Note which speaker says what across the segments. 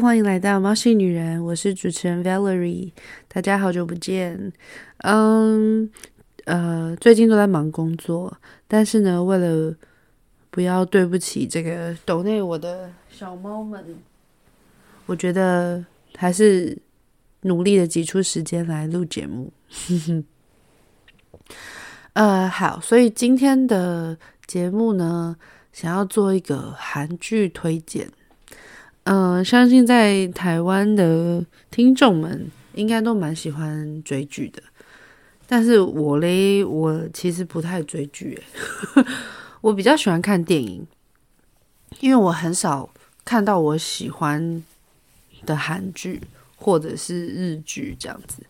Speaker 1: 欢迎来到猫系女人，我是主持人 Valerie，大家好久不见。嗯，呃，最近都在忙工作，但是呢，为了不要对不起这个抖内我的小猫们，我觉得还是努力的挤出时间来录节目。呃，好，所以今天的节目呢，想要做一个韩剧推荐。嗯、相信在台湾的听众们应该都蛮喜欢追剧的，但是我嘞，我其实不太追剧，我比较喜欢看电影，因为我很少看到我喜欢的韩剧或者是日剧这样子，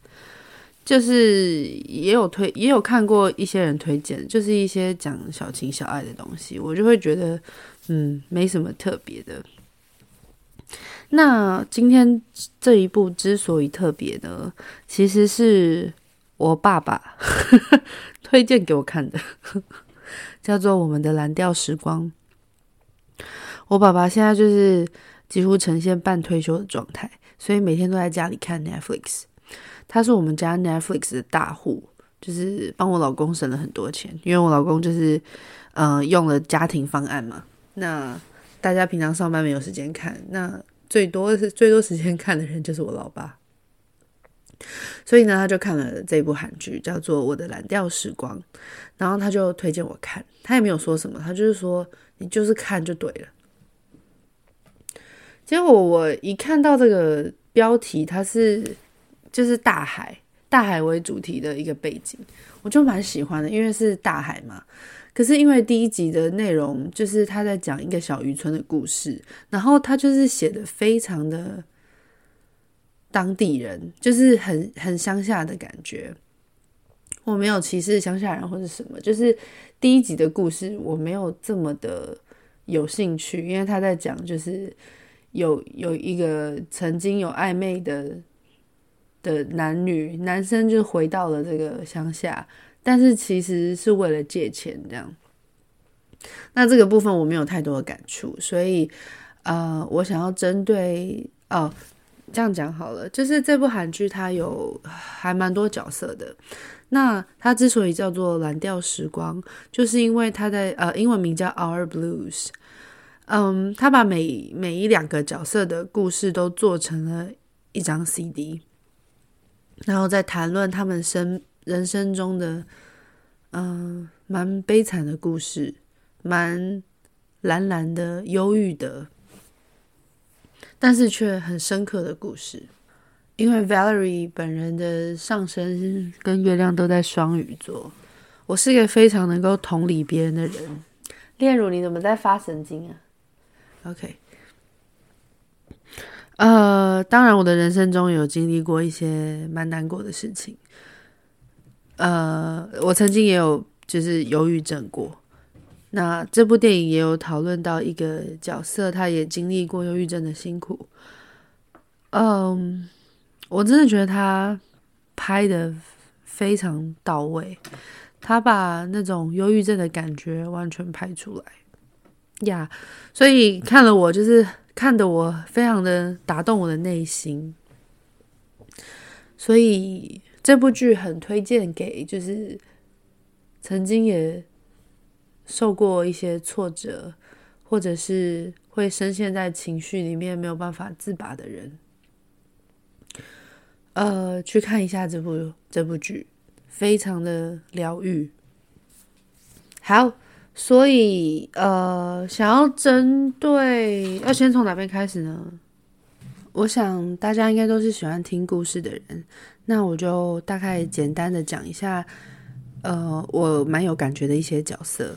Speaker 1: 就是也有推，也有看过一些人推荐，就是一些讲小情小爱的东西，我就会觉得，嗯，没什么特别的。那今天这一部之所以特别呢，其实是我爸爸 推荐给我看的，叫做《我们的蓝调时光》。我爸爸现在就是几乎呈现半退休的状态，所以每天都在家里看 Netflix。他是我们家 Netflix 的大户，就是帮我老公省了很多钱，因为我老公就是呃用了家庭方案嘛。那大家平常上班没有时间看，那。最多是最多时间看的人就是我老爸，所以呢，他就看了这部韩剧，叫做《我的蓝调时光》，然后他就推荐我看，他也没有说什么，他就是说你就是看就对了。结果我一看到这个标题，它是就是大海，大海为主题的一个背景，我就蛮喜欢的，因为是大海嘛。可是因为第一集的内容就是他在讲一个小渔村的故事，然后他就是写的非常的当地人，就是很很乡下的感觉。我没有歧视乡下人或者什么，就是第一集的故事我没有这么的有兴趣，因为他在讲就是有有一个曾经有暧昧的的男女，男生就回到了这个乡下。但是其实是为了借钱这样，那这个部分我没有太多的感触，所以呃，我想要针对哦，这样讲好了，就是这部韩剧它有还蛮多角色的。那它之所以叫做蓝调时光，就是因为它的呃英文名叫 Our Blues，嗯，它把每每一两个角色的故事都做成了一张 CD，然后再谈论他们生。人生中的，嗯、呃，蛮悲惨的故事，蛮蓝蓝的、忧郁的，但是却很深刻的故事。因为 Valerie 本人的上升跟月亮都在双鱼座，我是一个非常能够同理别人的人。炼乳，你怎么在发神经啊？OK，呃，当然，我的人生中有经历过一些蛮难过的事情。呃，我曾经也有就是忧郁症过。那这部电影也有讨论到一个角色，他也经历过忧郁症的辛苦。嗯，我真的觉得他拍的非常到位，他把那种忧郁症的感觉完全拍出来呀。所以看了我就是看得我非常的打动我的内心，所以。这部剧很推荐给就是曾经也受过一些挫折，或者是会深陷在情绪里面没有办法自拔的人，呃，去看一下这部这部剧，非常的疗愈。好，所以呃，想要针对，要先从哪边开始呢？我想大家应该都是喜欢听故事的人。那我就大概简单的讲一下，呃，我蛮有感觉的一些角色。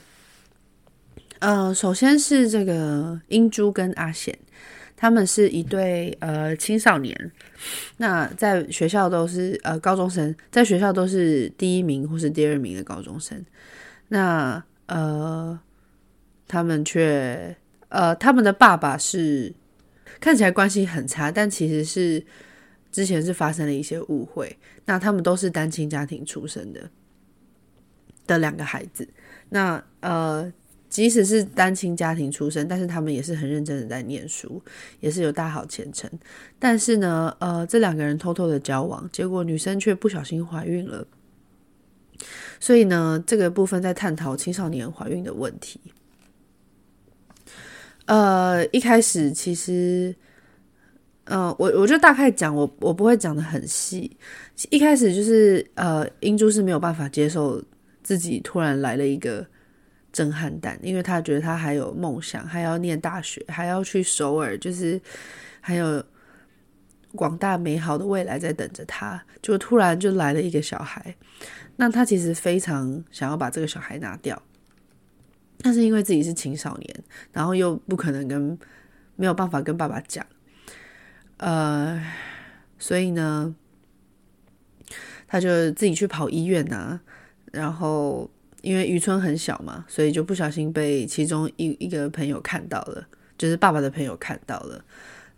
Speaker 1: 呃，首先是这个英珠跟阿贤，他们是一对呃青少年，那在学校都是呃高中生，在学校都是第一名或是第二名的高中生。那呃，他们却呃，他们的爸爸是看起来关系很差，但其实是。之前是发生了一些误会，那他们都是单亲家庭出生的的两个孩子。那呃，即使是单亲家庭出生，但是他们也是很认真的在念书，也是有大好前程。但是呢，呃，这两个人偷偷的交往，结果女生却不小心怀孕了。所以呢，这个部分在探讨青少年怀孕的问题。呃，一开始其实，呃，我我就大概讲，我我不会讲得很细。一开始就是，呃，英珠是没有办法接受自己突然来了一个。震撼弹，因为他觉得他还有梦想，还要念大学，还要去首尔，就是还有广大美好的未来在等着他。就突然就来了一个小孩，那他其实非常想要把这个小孩拿掉，但是因为自己是青少年，然后又不可能跟没有办法跟爸爸讲，呃，所以呢，他就自己去跑医院呐，然后。因为渔村很小嘛，所以就不小心被其中一一个朋友看到了，就是爸爸的朋友看到了，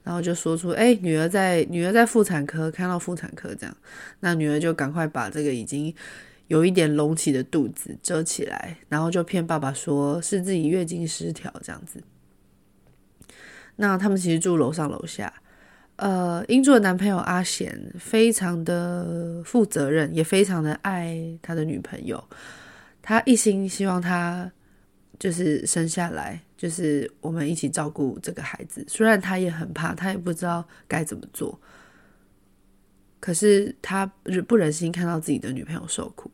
Speaker 1: 然后就说出：“哎，女儿在女儿在妇产科看到妇产科这样。”那女儿就赶快把这个已经有一点隆起的肚子遮起来，然后就骗爸爸说是自己月经失调这样子。那他们其实住楼上楼下，呃，英珠的男朋友阿贤非常的负责任，也非常的爱他的女朋友。他一心希望他就是生下来，就是我们一起照顾这个孩子。虽然他也很怕，他也不知道该怎么做，可是他不忍心看到自己的女朋友受苦。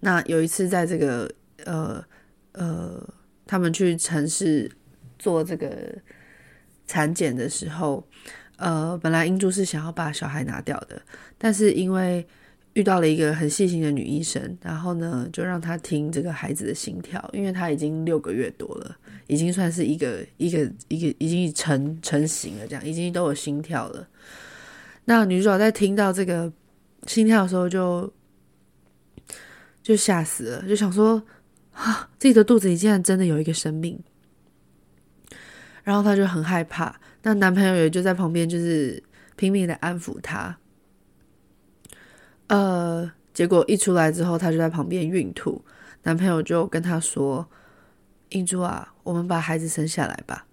Speaker 1: 那有一次，在这个呃呃，他们去城市做这个产检的时候，呃，本来英珠是想要把小孩拿掉的，但是因为遇到了一个很细心的女医生，然后呢，就让她听这个孩子的心跳，因为他已经六个月多了，已经算是一个一个一个已经成成型了，这样已经都有心跳了。那女主角在听到这个心跳的时候，就就吓死了，就想说啊，自己的肚子里竟然真的有一个生命，然后她就很害怕。那男朋友也就在旁边，就是拼命的安抚她。呃，结果一出来之后，他就在旁边孕吐。男朋友就跟他说：“英珠啊，我们把孩子生下来吧。”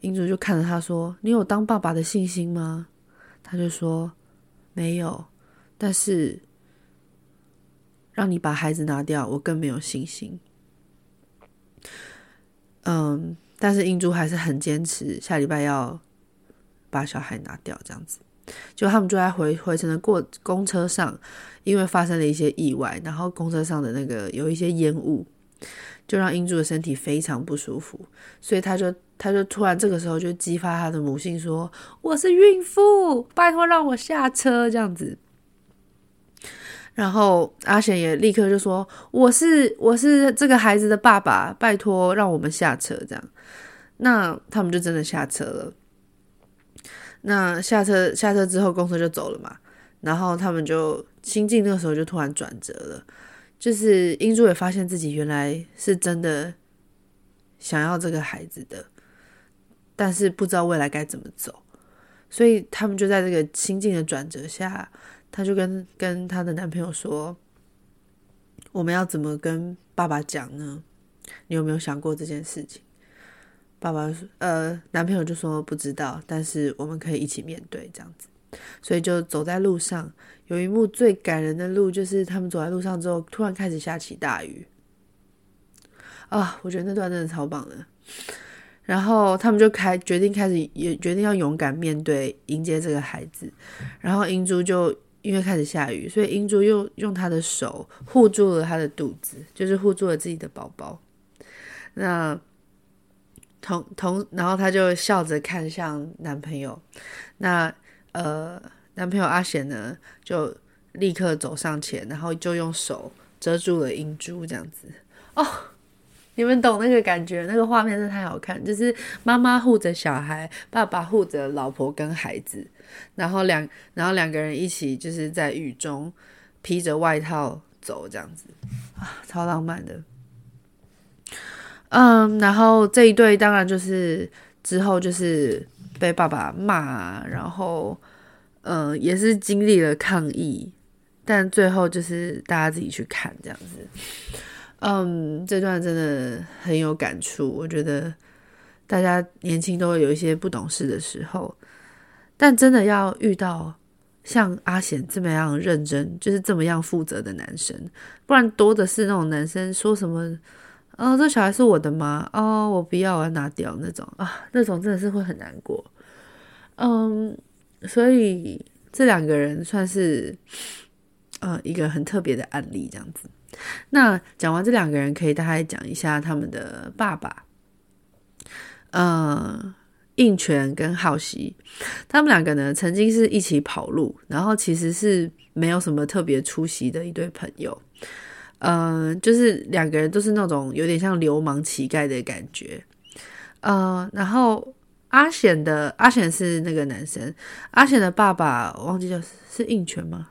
Speaker 1: 英珠就看着他说：“你有当爸爸的信心吗？”他就说：“没有，但是让你把孩子拿掉，我更没有信心。”嗯，但是英珠还是很坚持，下礼拜要把小孩拿掉，这样子。就他们就在回回程的过公车上，因为发生了一些意外，然后公车上的那个有一些烟雾，就让英珠的身体非常不舒服，所以他就他就突然这个时候就激发他的母性，说：“我是孕妇，拜托让我下车。”这样子，然后阿贤也立刻就说：“我是我是这个孩子的爸爸，拜托让我们下车。”这样，那他们就真的下车了。那下车下车之后，公车就走了嘛。然后他们就心境那个时候就突然转折了，就是英珠也发现自己原来是真的想要这个孩子的，但是不知道未来该怎么走，所以他们就在这个心境的转折下，她就跟跟她的男朋友说：“我们要怎么跟爸爸讲呢？你有没有想过这件事情？”爸爸说：“呃，男朋友就说不知道，但是我们可以一起面对这样子。所以就走在路上，有一幕最感人的路，就是他们走在路上之后，突然开始下起大雨。啊，我觉得那段真的超棒的。然后他们就开决定开始，也决定要勇敢面对，迎接这个孩子。然后英珠就因为开始下雨，所以英珠又用她的手护住了她的肚子，就是护住了自己的宝宝。那。”同同，然后她就笑着看向男朋友，那呃，男朋友阿贤呢，就立刻走上前，然后就用手遮住了英珠，这样子哦，你们懂那个感觉，那个画面真的太好看，就是妈妈护着小孩，爸爸护着老婆跟孩子，然后两然后两个人一起就是在雨中披着外套走，这样子啊，超浪漫的。嗯，然后这一对当然就是之后就是被爸爸骂，然后嗯，也是经历了抗议，但最后就是大家自己去看这样子。嗯，这段真的很有感触。我觉得大家年轻都会有一些不懂事的时候，但真的要遇到像阿贤这么样认真，就是这么样负责的男生，不然多的是那种男生说什么。哦，这小孩是我的吗？哦，我不要，我要拿掉那种啊，那种真的是会很难过。嗯，所以这两个人算是呃一个很特别的案例，这样子。那讲完这两个人，可以大概讲一下他们的爸爸，呃，应权跟浩熙，他们两个呢曾经是一起跑路，然后其实是没有什么特别出息的一对朋友。嗯、就是两个人都是那种有点像流氓乞丐的感觉。呃，然后阿显的阿显是那个男生，阿显的爸爸忘记叫是应权吗？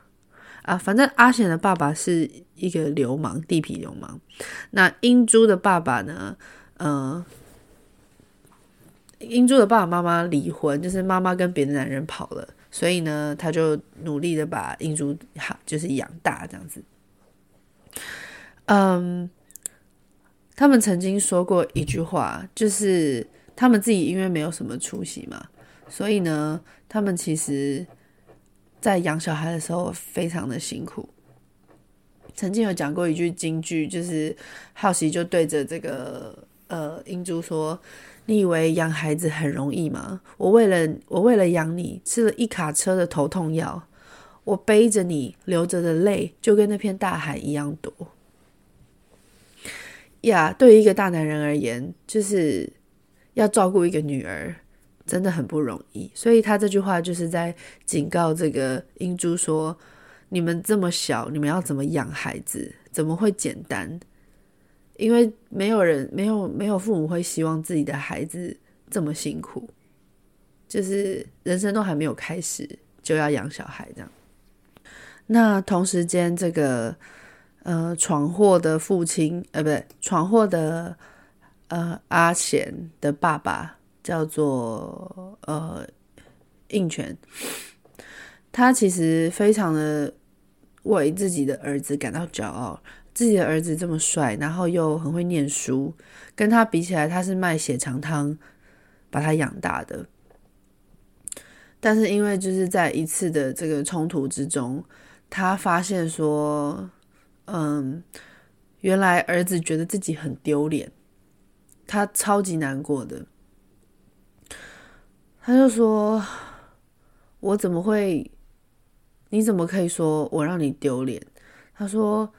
Speaker 1: 啊，反正阿显的爸爸是一个流氓，地痞流氓。那英珠的爸爸呢？呃，英珠的爸爸妈妈离婚，就是妈妈跟别的男人跑了，所以呢，他就努力的把英珠好就是养大这样子。嗯，他们曾经说过一句话，就是他们自己因为没有什么出息嘛，所以呢，他们其实，在养小孩的时候非常的辛苦。曾经有讲过一句金句，就是浩熙就对着这个呃英珠说：“你以为养孩子很容易吗？我为了我为了养你，吃了一卡车的头痛药，我背着你流着的泪，就跟那片大海一样多。”呀对于一个大男人而言，就是要照顾一个女儿，真的很不容易。所以他这句话就是在警告这个英珠说：“你们这么小，你们要怎么养孩子？怎么会简单？因为没有人，没有没有父母会希望自己的孩子这么辛苦，就是人生都还没有开始就要养小孩这样。那同时间这个。呃，闯祸的父亲，呃，不对，闯祸的呃阿贤的爸爸叫做呃应权，他其实非常的为自己的儿子感到骄傲，自己的儿子这么帅，然后又很会念书，跟他比起来，他是卖血肠汤把他养大的，但是因为就是在一次的这个冲突之中，他发现说。嗯，原来儿子觉得自己很丢脸，他超级难过的。他就说：“我怎么会？你怎么可以说我让你丢脸？”他说：“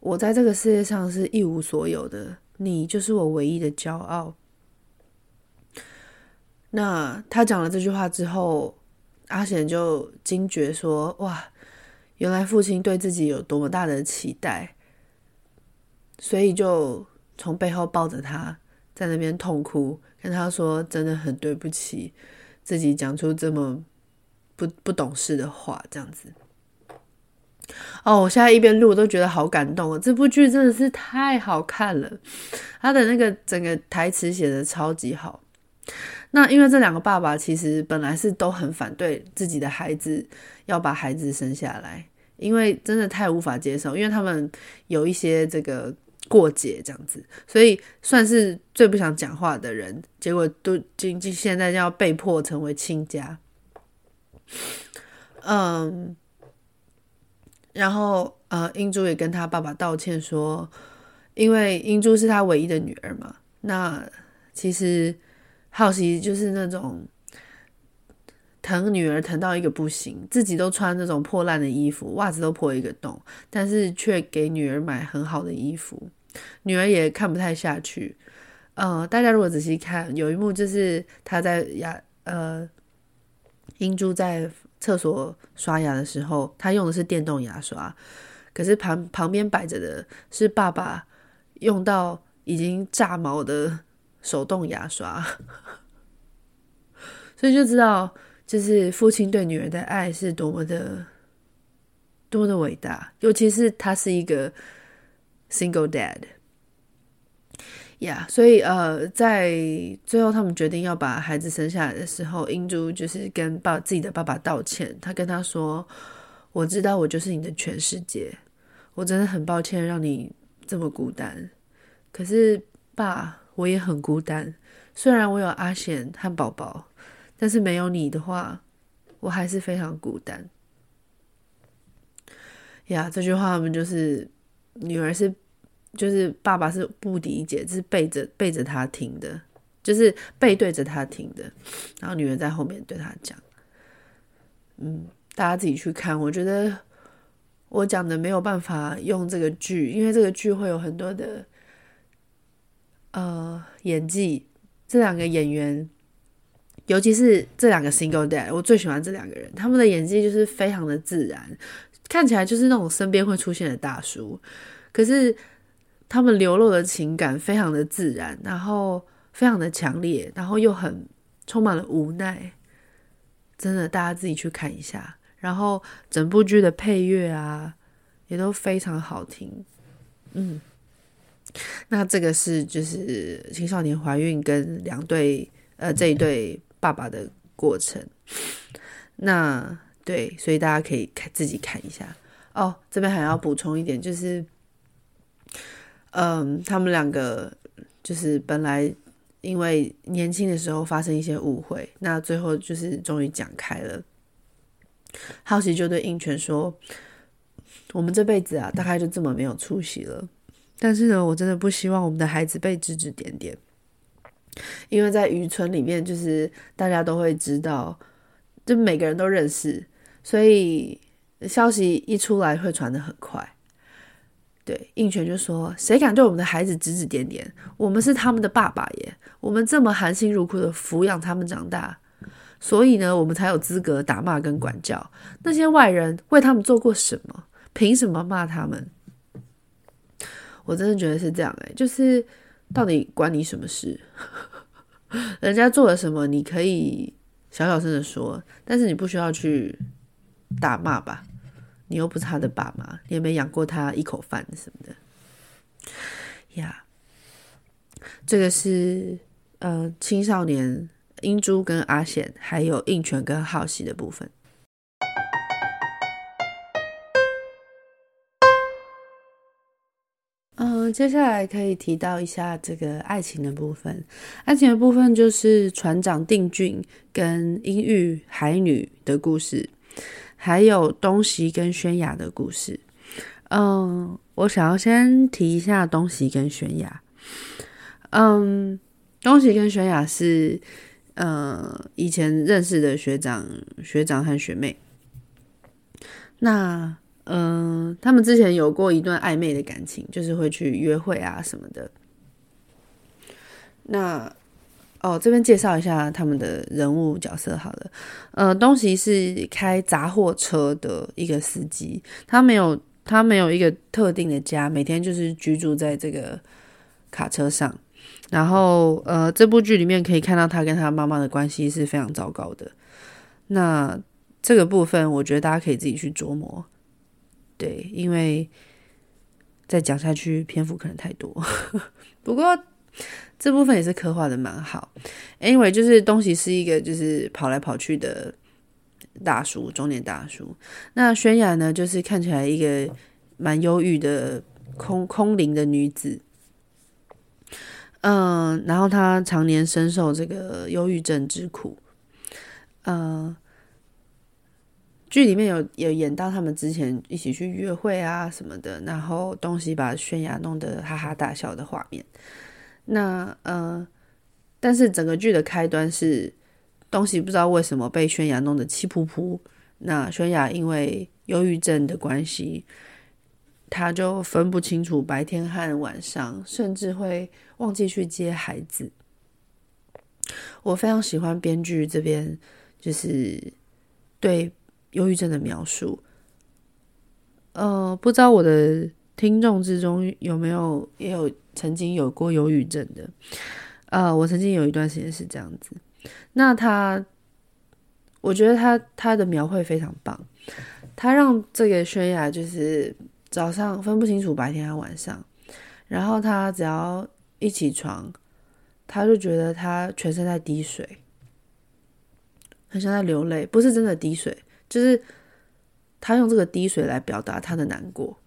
Speaker 1: 我在这个世界上是一无所有的，你就是我唯一的骄傲。”那他讲了这句话之后，阿贤就惊觉说：“哇！”原来父亲对自己有多么大的期待，所以就从背后抱着他，在那边痛哭，跟他说：“真的很对不起，自己讲出这么不不懂事的话。”这样子。哦，我现在一边录都觉得好感动哦！这部剧真的是太好看了，他的那个整个台词写的超级好。那因为这两个爸爸其实本来是都很反对自己的孩子要把孩子生下来。因为真的太无法接受，因为他们有一些这个过节这样子，所以算是最不想讲话的人，结果都经济现在要被迫成为亲家。嗯，然后呃，英珠也跟他爸爸道歉说，因为英珠是他唯一的女儿嘛，那其实好奇就是那种。疼女儿疼到一个不行，自己都穿那种破烂的衣服，袜子都破一个洞，但是却给女儿买很好的衣服，女儿也看不太下去。呃，大家如果仔细看，有一幕就是他在牙呃，英珠在厕所刷牙的时候，他用的是电动牙刷，可是旁旁边摆着的是爸爸用到已经炸毛的手动牙刷，所以就知道。就是父亲对女儿的爱是多么的、多么的伟大，尤其是他是一个 single dad，呀所以呃，在最后他们决定要把孩子生下来的时候，英珠就是跟爸自己的爸爸道歉，他跟他说：“我知道我就是你的全世界，我真的很抱歉让你这么孤单。可是爸，我也很孤单。虽然我有阿贤和宝宝，但是没有你的话，我还是非常孤单。呀，这句话我们就是女儿是，就是爸爸是不理解，是背着背着他听的，就是背对着他听的，然后女儿在后面对他讲。嗯，大家自己去看。我觉得我讲的没有办法用这个剧，因为这个剧会有很多的呃演技。这两个演员，尤其是这两个 single dad，我最喜欢这两个人。他们的演技就是非常的自然，看起来就是那种身边会出现的大叔，可是他们流露的情感非常的自然，然后非常的强烈，然后又很充满了无奈。真的，大家自己去看一下。然后整部剧的配乐啊，也都非常好听。嗯。那这个是就是青少年怀孕跟两对呃这一对爸爸的过程。那对，所以大家可以看自己看一下哦。这边还要补充一点，就是嗯，他们两个就是本来因为年轻的时候发生一些误会，那最后就是终于讲开了。浩熙就对应权说：“我们这辈子啊，大概就这么没有出息了。”但是呢，我真的不希望我们的孩子被指指点点，因为在渔村里面，就是大家都会知道，就每个人都认识，所以消息一出来会传得很快。对，应权就说：“谁敢对我们的孩子指指点点？我们是他们的爸爸耶，我们这么含辛茹苦的抚养他们长大，所以呢，我们才有资格打骂跟管教。那些外人为他们做过什么？凭什么骂他们？”我真的觉得是这样哎、欸，就是到底关你什么事？人家做了什么，你可以小小声的说，但是你不需要去打骂吧？你又不是他的爸妈，你也没养过他一口饭什么的呀。Yeah. 这个是呃青少年英珠跟阿贤，还有应泉跟浩熙的部分。嗯，接下来可以提到一下这个爱情的部分。爱情的部分就是船长定俊跟英玉海女的故事，还有东西跟轩雅的故事。嗯，我想要先提一下东西跟轩雅。嗯，东西跟轩雅是呃以前认识的学长、学长和学妹。那。嗯、他们之前有过一段暧昧的感情，就是会去约会啊什么的。那哦，这边介绍一下他们的人物角色好了。呃，东西是开杂货车的一个司机，他没有他没有一个特定的家，每天就是居住在这个卡车上。然后呃，这部剧里面可以看到他跟他妈妈的关系是非常糟糕的。那这个部分，我觉得大家可以自己去琢磨。对，因为再讲下去篇幅可能太多，不过这部分也是刻画的蛮好。Anyway，就是东西是一个就是跑来跑去的大叔，中年大叔。那轩雅呢，就是看起来一个蛮忧郁的空空灵的女子。嗯，然后她常年深受这个忧郁症之苦。嗯。剧里面有有演到他们之前一起去约会啊什么的，然后东西把轩雅弄得哈哈大笑的画面。那呃，但是整个剧的开端是东西不知道为什么被轩雅弄得气噗噗。那轩雅因为忧郁症的关系，他就分不清楚白天和晚上，甚至会忘记去接孩子。我非常喜欢编剧这边就是对。忧郁症的描述，呃，不知道我的听众之中有没有也有曾经有过忧郁症的，呃，我曾经有一段时间是这样子。那他，我觉得他他的描绘非常棒，他让这个轩雅就是早上分不清楚白天和晚上，然后他只要一起床，他就觉得他全身在滴水，很像在流泪，不是真的滴水。就是他用这个滴水来表达他的难过，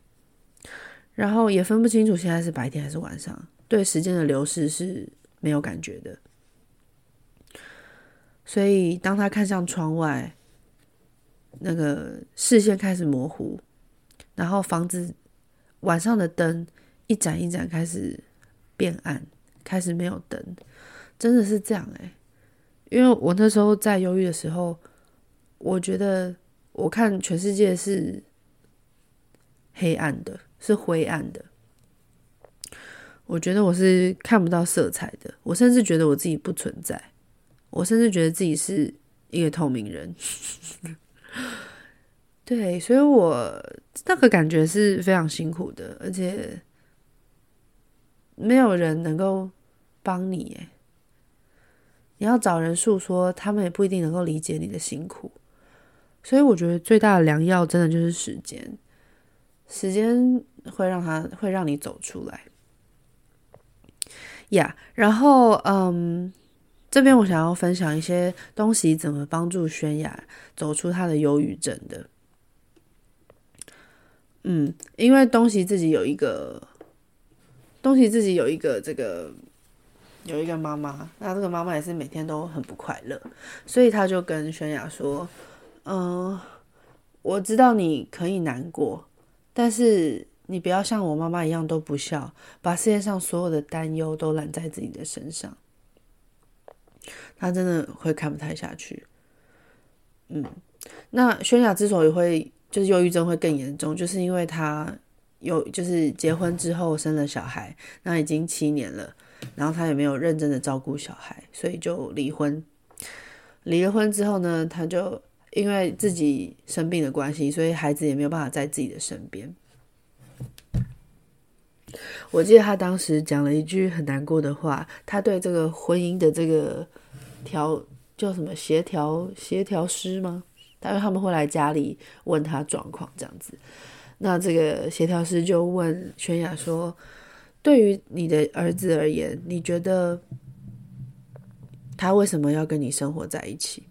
Speaker 1: 然后也分不清楚现在是白天还是晚上，对时间的流逝是没有感觉的。所以当他看向窗外，那个视线开始模糊，然后房子晚上的灯一盏一盏开始变暗，开始没有灯，真的是这样哎。因为我那时候在忧郁的时候，我觉得我看全世界是黑暗的。是灰暗的，我觉得我是看不到色彩的，我甚至觉得我自己不存在，我甚至觉得自己是一个透明人。对，所以我那个感觉是非常辛苦的，而且没有人能够帮你。哎，你要找人诉说，他们也不一定能够理解你的辛苦。所以我觉得最大的良药，真的就是时间。时间会让他会让你走出来，呀、然后，嗯，这边我想要分享一些东西怎么帮助轩雅走出他的忧郁症的。嗯，因为东西自己有一个，东西自己有一个这个有一个妈妈，那这个妈妈也是每天都很不快乐，所以他就跟轩雅说：“嗯，我知道你可以难过。”但是你不要像我妈妈一样都不笑，把世界上所有的担忧都揽在自己的身上。他真的会看不太下去。嗯，那轩雅之所以会就是忧郁症会更严重，就是因为他有就是结婚之后生了小孩，那已经七年了，然后他也没有认真的照顾小孩，所以就离婚。离了婚之后呢，他就。因为自己生病的关系，所以孩子也没有办法在自己的身边。我记得他当时讲了一句很难过的话，他对这个婚姻的这个调叫什么协调协调师吗？他说他们会来家里问他状况这样子。那这个协调师就问轩雅说：“对于你的儿子而言，你觉得他为什么要跟你生活在一起？”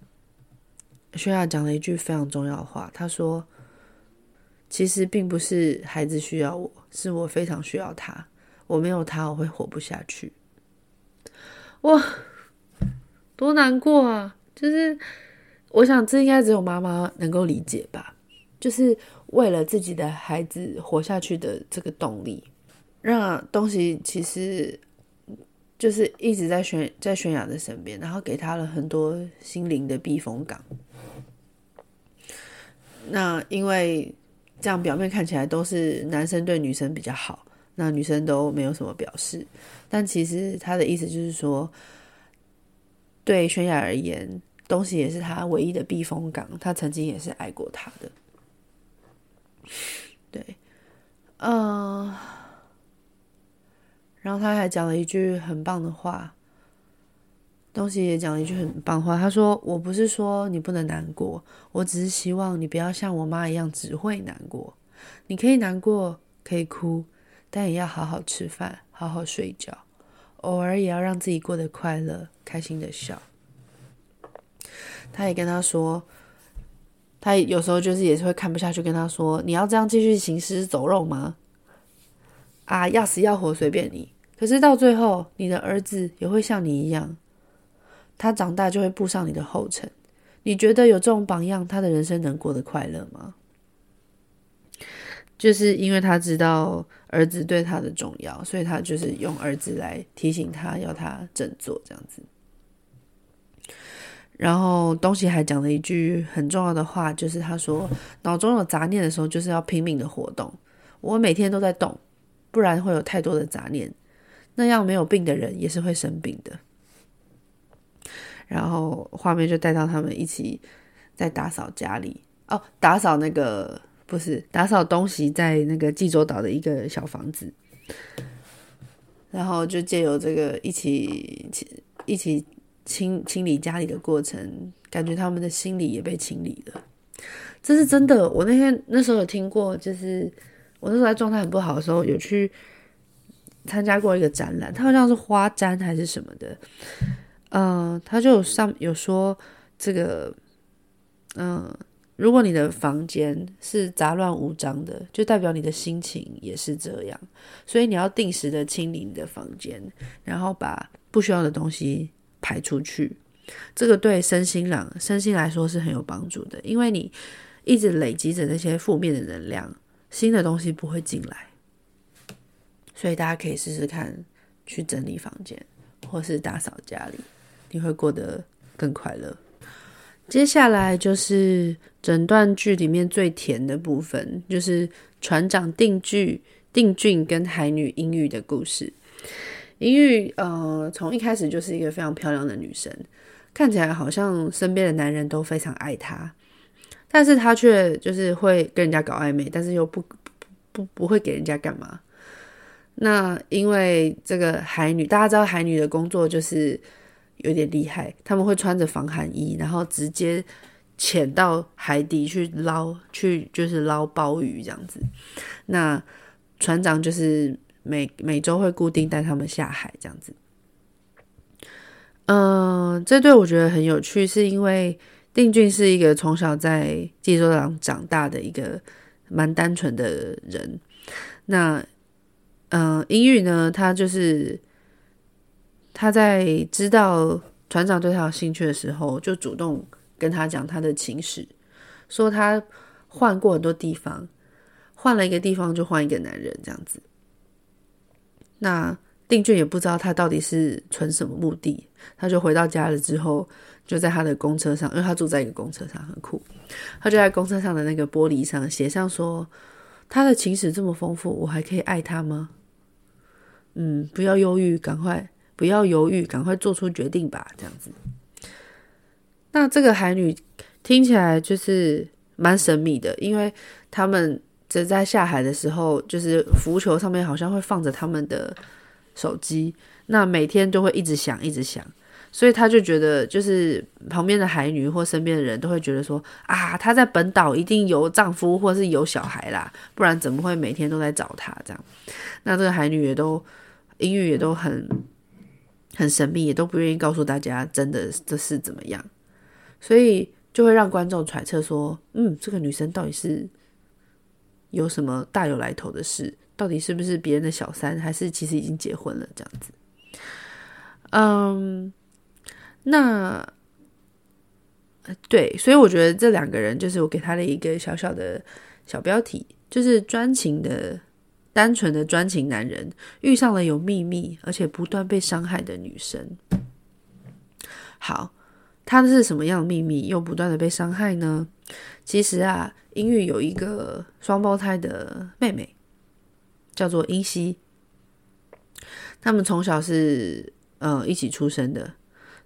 Speaker 1: 轩雅讲了一句非常重要的话，他说：“其实并不是孩子需要我，是我非常需要他。我没有他，我会活不下去。”哇，多难过啊！就是我想，这应该只有妈妈能够理解吧。就是为了自己的孩子活下去的这个动力，让东西其实就是一直在悬在轩雅的身边，然后给他了很多心灵的避风港。那因为这样表面看起来都是男生对女生比较好，那女生都没有什么表示，但其实他的意思就是说，对轩雅而言，东西也是他唯一的避风港，他曾经也是爱过他的。对，嗯、然后他还讲了一句很棒的话。东西也讲了一句很棒话，他说：“我不是说你不能难过，我只是希望你不要像我妈一样只会难过。你可以难过，可以哭，但也要好好吃饭，好好睡觉，偶尔也要让自己过得快乐，开心的笑。”他也跟他说，他有时候就是也是会看不下去，跟他说：“你要这样继续行尸走肉吗？啊，要死要活随便你。可是到最后，你的儿子也会像你一样。”他长大就会步上你的后尘，你觉得有这种榜样，他的人生能过得快乐吗？就是因为他知道儿子对他的重要，所以他就是用儿子来提醒他，要他振作这样子。然后东西还讲了一句很重要的话，就是他说，脑中有杂念的时候，就是要拼命的活动。我每天都在动，不然会有太多的杂念。那样没有病的人也是会生病的。然后画面就带到他们一起在打扫家里哦，打扫那个不是打扫东西，在那个济州岛的一个小房子，然后就借由这个一起一起清清理家里的过程，感觉他们的心理也被清理了。这是真的，我那天那时候有听过，就是我那时候在状态很不好的时候，有去参加过一个展览，它好像是花展还是什么的。嗯、他就有上有说这个，嗯、如果你的房间是杂乱无章的，就代表你的心情也是这样。所以你要定时的清理你的房间，然后把不需要的东西排出去。这个对身心朗身心来说是很有帮助的，因为你一直累积着那些负面的能量，新的东西不会进来。所以大家可以试试看，去整理房间，或是打扫家里，你会过得更快乐。接下来就是整段剧里面最甜的部分，就是船长定居定俊跟海女英玉的故事。英玉呃，从一开始就是一个非常漂亮的女生，看起来好像身边的男人都非常爱她，但是她却就是会跟人家搞暧昧，但是又不不不，不会给人家干嘛。那因为这个海女，大家知道海女的工作就是。有点厉害，他们会穿着防寒衣，然后直接潜到海底去捞，去就是捞鲍鱼这样子。那船长就是每每周会固定带他们下海这样子。嗯、这对我觉得很有趣，是因为定俊是一个从小在济州岛长大的一个蛮单纯的人。那嗯、呃，音玉呢，他就是。他在知道船长对他有兴趣的时候，就主动跟他讲他的情史，说他换过很多地方，换了一个地方就换一个男人这样子。那定俊也不知道他到底是存什么目的，他就回到家了之后，就在他的公车上，因为他住在一个公车上很酷，他就在公车上的那个玻璃上写上说：“他的情史这么丰富，我还可以爱他吗？”嗯，不要忧郁，赶快。不要犹豫，赶快做出决定吧，这样子。那这个海女听起来就是蛮神秘的，因为他们在在下海的时候，就是浮球上面好像会放着他们的手机，那每天都会一直响，一直响，所以他就觉得，就是旁边的海女或身边的人都会觉得说，啊，她在本岛一定有丈夫或是有小孩啦，不然怎么会每天都在找她这样？那这个海女也都，英语也都很。很神秘，也都不愿意告诉大家真的这是怎么样，所以就会让观众揣测说，嗯，这个女生到底是有什么大有来头的事？到底是不是别人的小三，还是其实已经结婚了这样子？嗯，那对，所以我觉得这两个人就是我给他的一个小小的小标题，就是专情的。单纯的专情男人遇上了有秘密而且不断被伤害的女生。好，他的是什么样的秘密又不断的被伤害呢？其实啊，音玉有一个双胞胎的妹妹，叫做英熙。他们从小是呃一起出生的，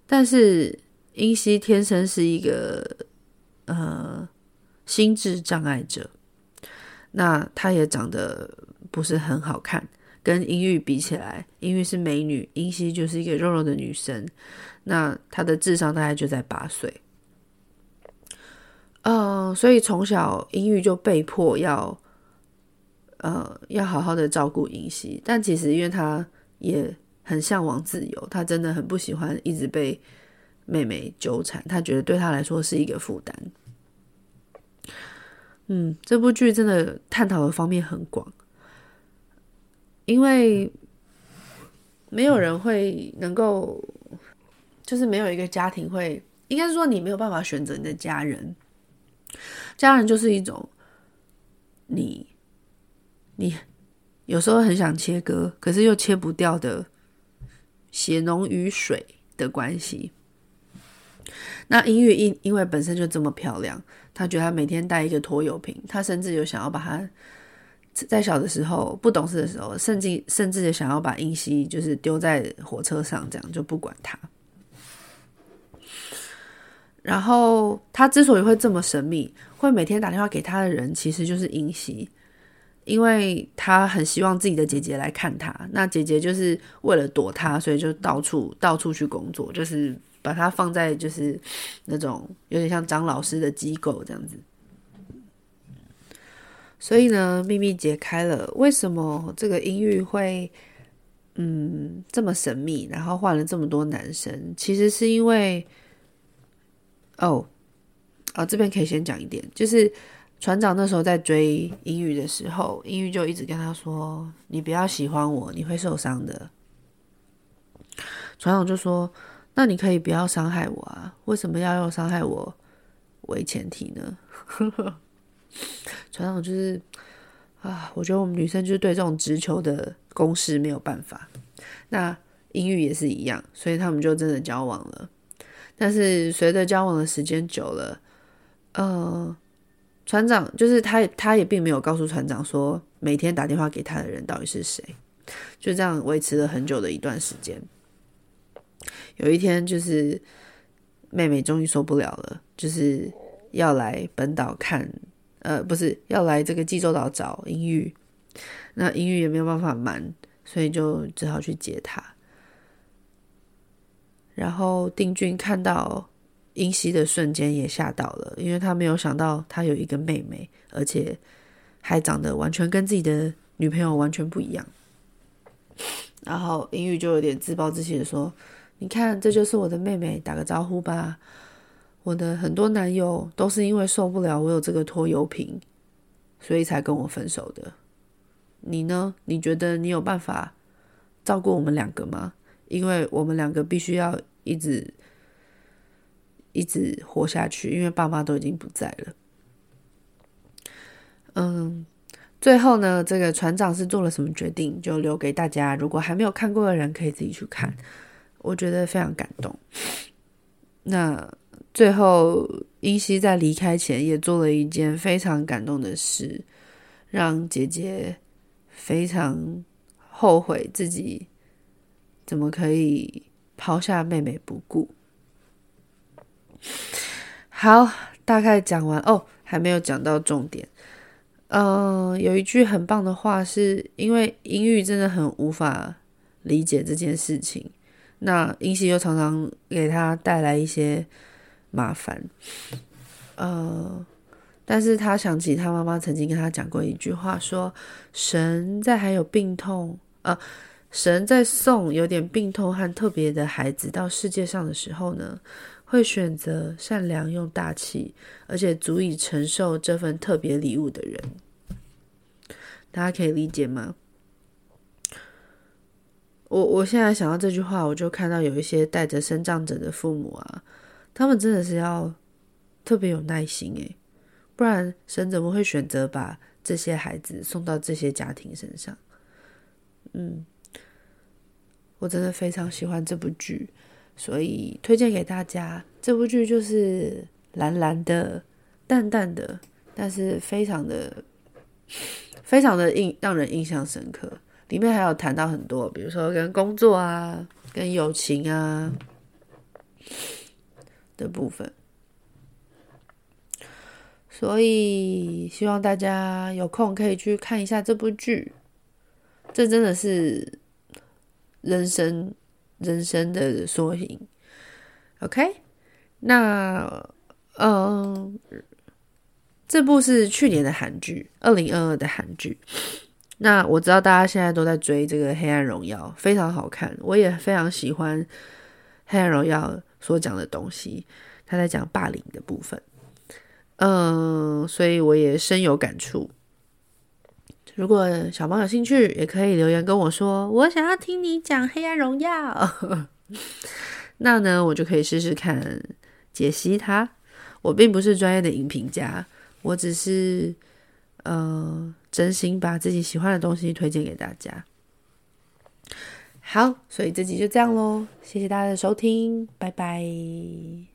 Speaker 1: 但是英熙天生是一个呃心智障碍者，那她也长得。不是很好看，跟英玉比起来，英玉是美女，英熙就是一个肉肉的女生。那她的智商大概就在八岁，嗯、所以从小英玉就被迫要，呃，要好好的照顾英熙。但其实因为她也很向往自由，她真的很不喜欢一直被妹妹纠缠，她觉得对她来说是一个负担。嗯，这部剧真的探讨的方面很广。因为没有人会能够，就是没有一个家庭会，应该是说你没有办法选择你的家人。家人就是一种你，你有时候很想切割，可是又切不掉的血浓于水的关系。那音乐因因为本身就这么漂亮，他觉得他每天带一个拖油瓶，他甚至有想要把它。在小的时候，不懂事的时候，甚至甚至想要把英熙就是丢在火车上，这样就不管他。然后他之所以会这么神秘，会每天打电话给他的人，其实就是英熙，因为他很希望自己的姐姐来看他。那姐姐就是为了躲他，所以就到处到处去工作，就是把他放在就是那种有点像张老师的机构这样子。所以呢，秘密解开了，为什么这个音玉会嗯这么神秘，然后换了这么多男生？其实是因为哦啊，这边可以先讲一点，就是船长那时候在追英语的时候，英语就一直跟他说：“你不要喜欢我，你会受伤的。”船长就说：“那你可以不要伤害我啊，为什么要用伤害我为前提呢？”船长就是啊，我觉得我们女生就是对这种直球的攻势没有办法。那英语也是一样，所以他们就真的交往了。但是随着交往的时间久了，呃，船长就是他，他也并没有告诉船长说每天打电话给他的人到底是谁。就这样维持了很久的一段时间。有一天，就是妹妹终于受不了了，就是要来本岛看，呃，不是要来这个济州岛找英玉。那英玉也没有办法瞒，所以就只好去接她。然后定军看到英熙的瞬间也吓到了，因为他没有想到他有一个妹妹，而且还长得完全跟自己的女朋友完全不一样。然后英玉就有点自暴自弃的说。你看，这就是我的妹妹，打个招呼吧。我的很多男友都是因为受不了我有这个拖油瓶，所以才跟我分手的。你呢？你觉得你有办法照顾我们两个吗？因为我们两个必须要一直一直活下去，因为爸妈都已经不在了。嗯，最后呢，这个船长是做了什么决定，就留给大家。如果还没有看过的人，可以自己去看。我觉得非常感动。那最后，英熙在离开前也做了一件非常感动的事，让姐姐非常后悔自己怎么可以抛下妹妹不顾。好，大概讲完哦，还没有讲到重点。嗯，有一句很棒的话，是因为英玉真的很无法理解这件事情。那英熙又常常给他带来一些麻烦，呃，但是他想起他妈妈曾经跟他讲过一句话，说神在还有病痛，呃，神在送有点病痛和特别的孩子到世界上的时候呢，会选择善良又大气，而且足以承受这份特别礼物的人。大家可以理解吗？我我现在想到这句话，我就看到有一些带着身障者的父母啊，他们真的是要特别有耐心诶，不然神怎么会选择把这些孩子送到这些家庭身上？嗯，我真的非常喜欢这部剧，所以推荐给大家。这部剧就是蓝蓝的、淡淡的，但是非常的、非常的印让人印象深刻。里面还有谈到很多，比如说跟工作啊、跟友情啊的部分，所以希望大家有空可以去看一下这部剧。这真的是人生人生的缩影。OK，那嗯，这部是去年的韩剧，二零二二的韩剧。那我知道大家现在都在追这个《黑暗荣耀》，非常好看，我也非常喜欢《黑暗荣耀》所讲的东西。他在讲霸凌的部分，嗯，所以我也深有感触。如果小猫有兴趣，也可以留言跟我说，我想要听你讲《黑暗荣耀》。那呢，我就可以试试看解析它。我并不是专业的影评家，我只是。呃，真心把自己喜欢的东西推荐给大家。好，所以这集就这样喽，谢谢大家的收听，拜拜。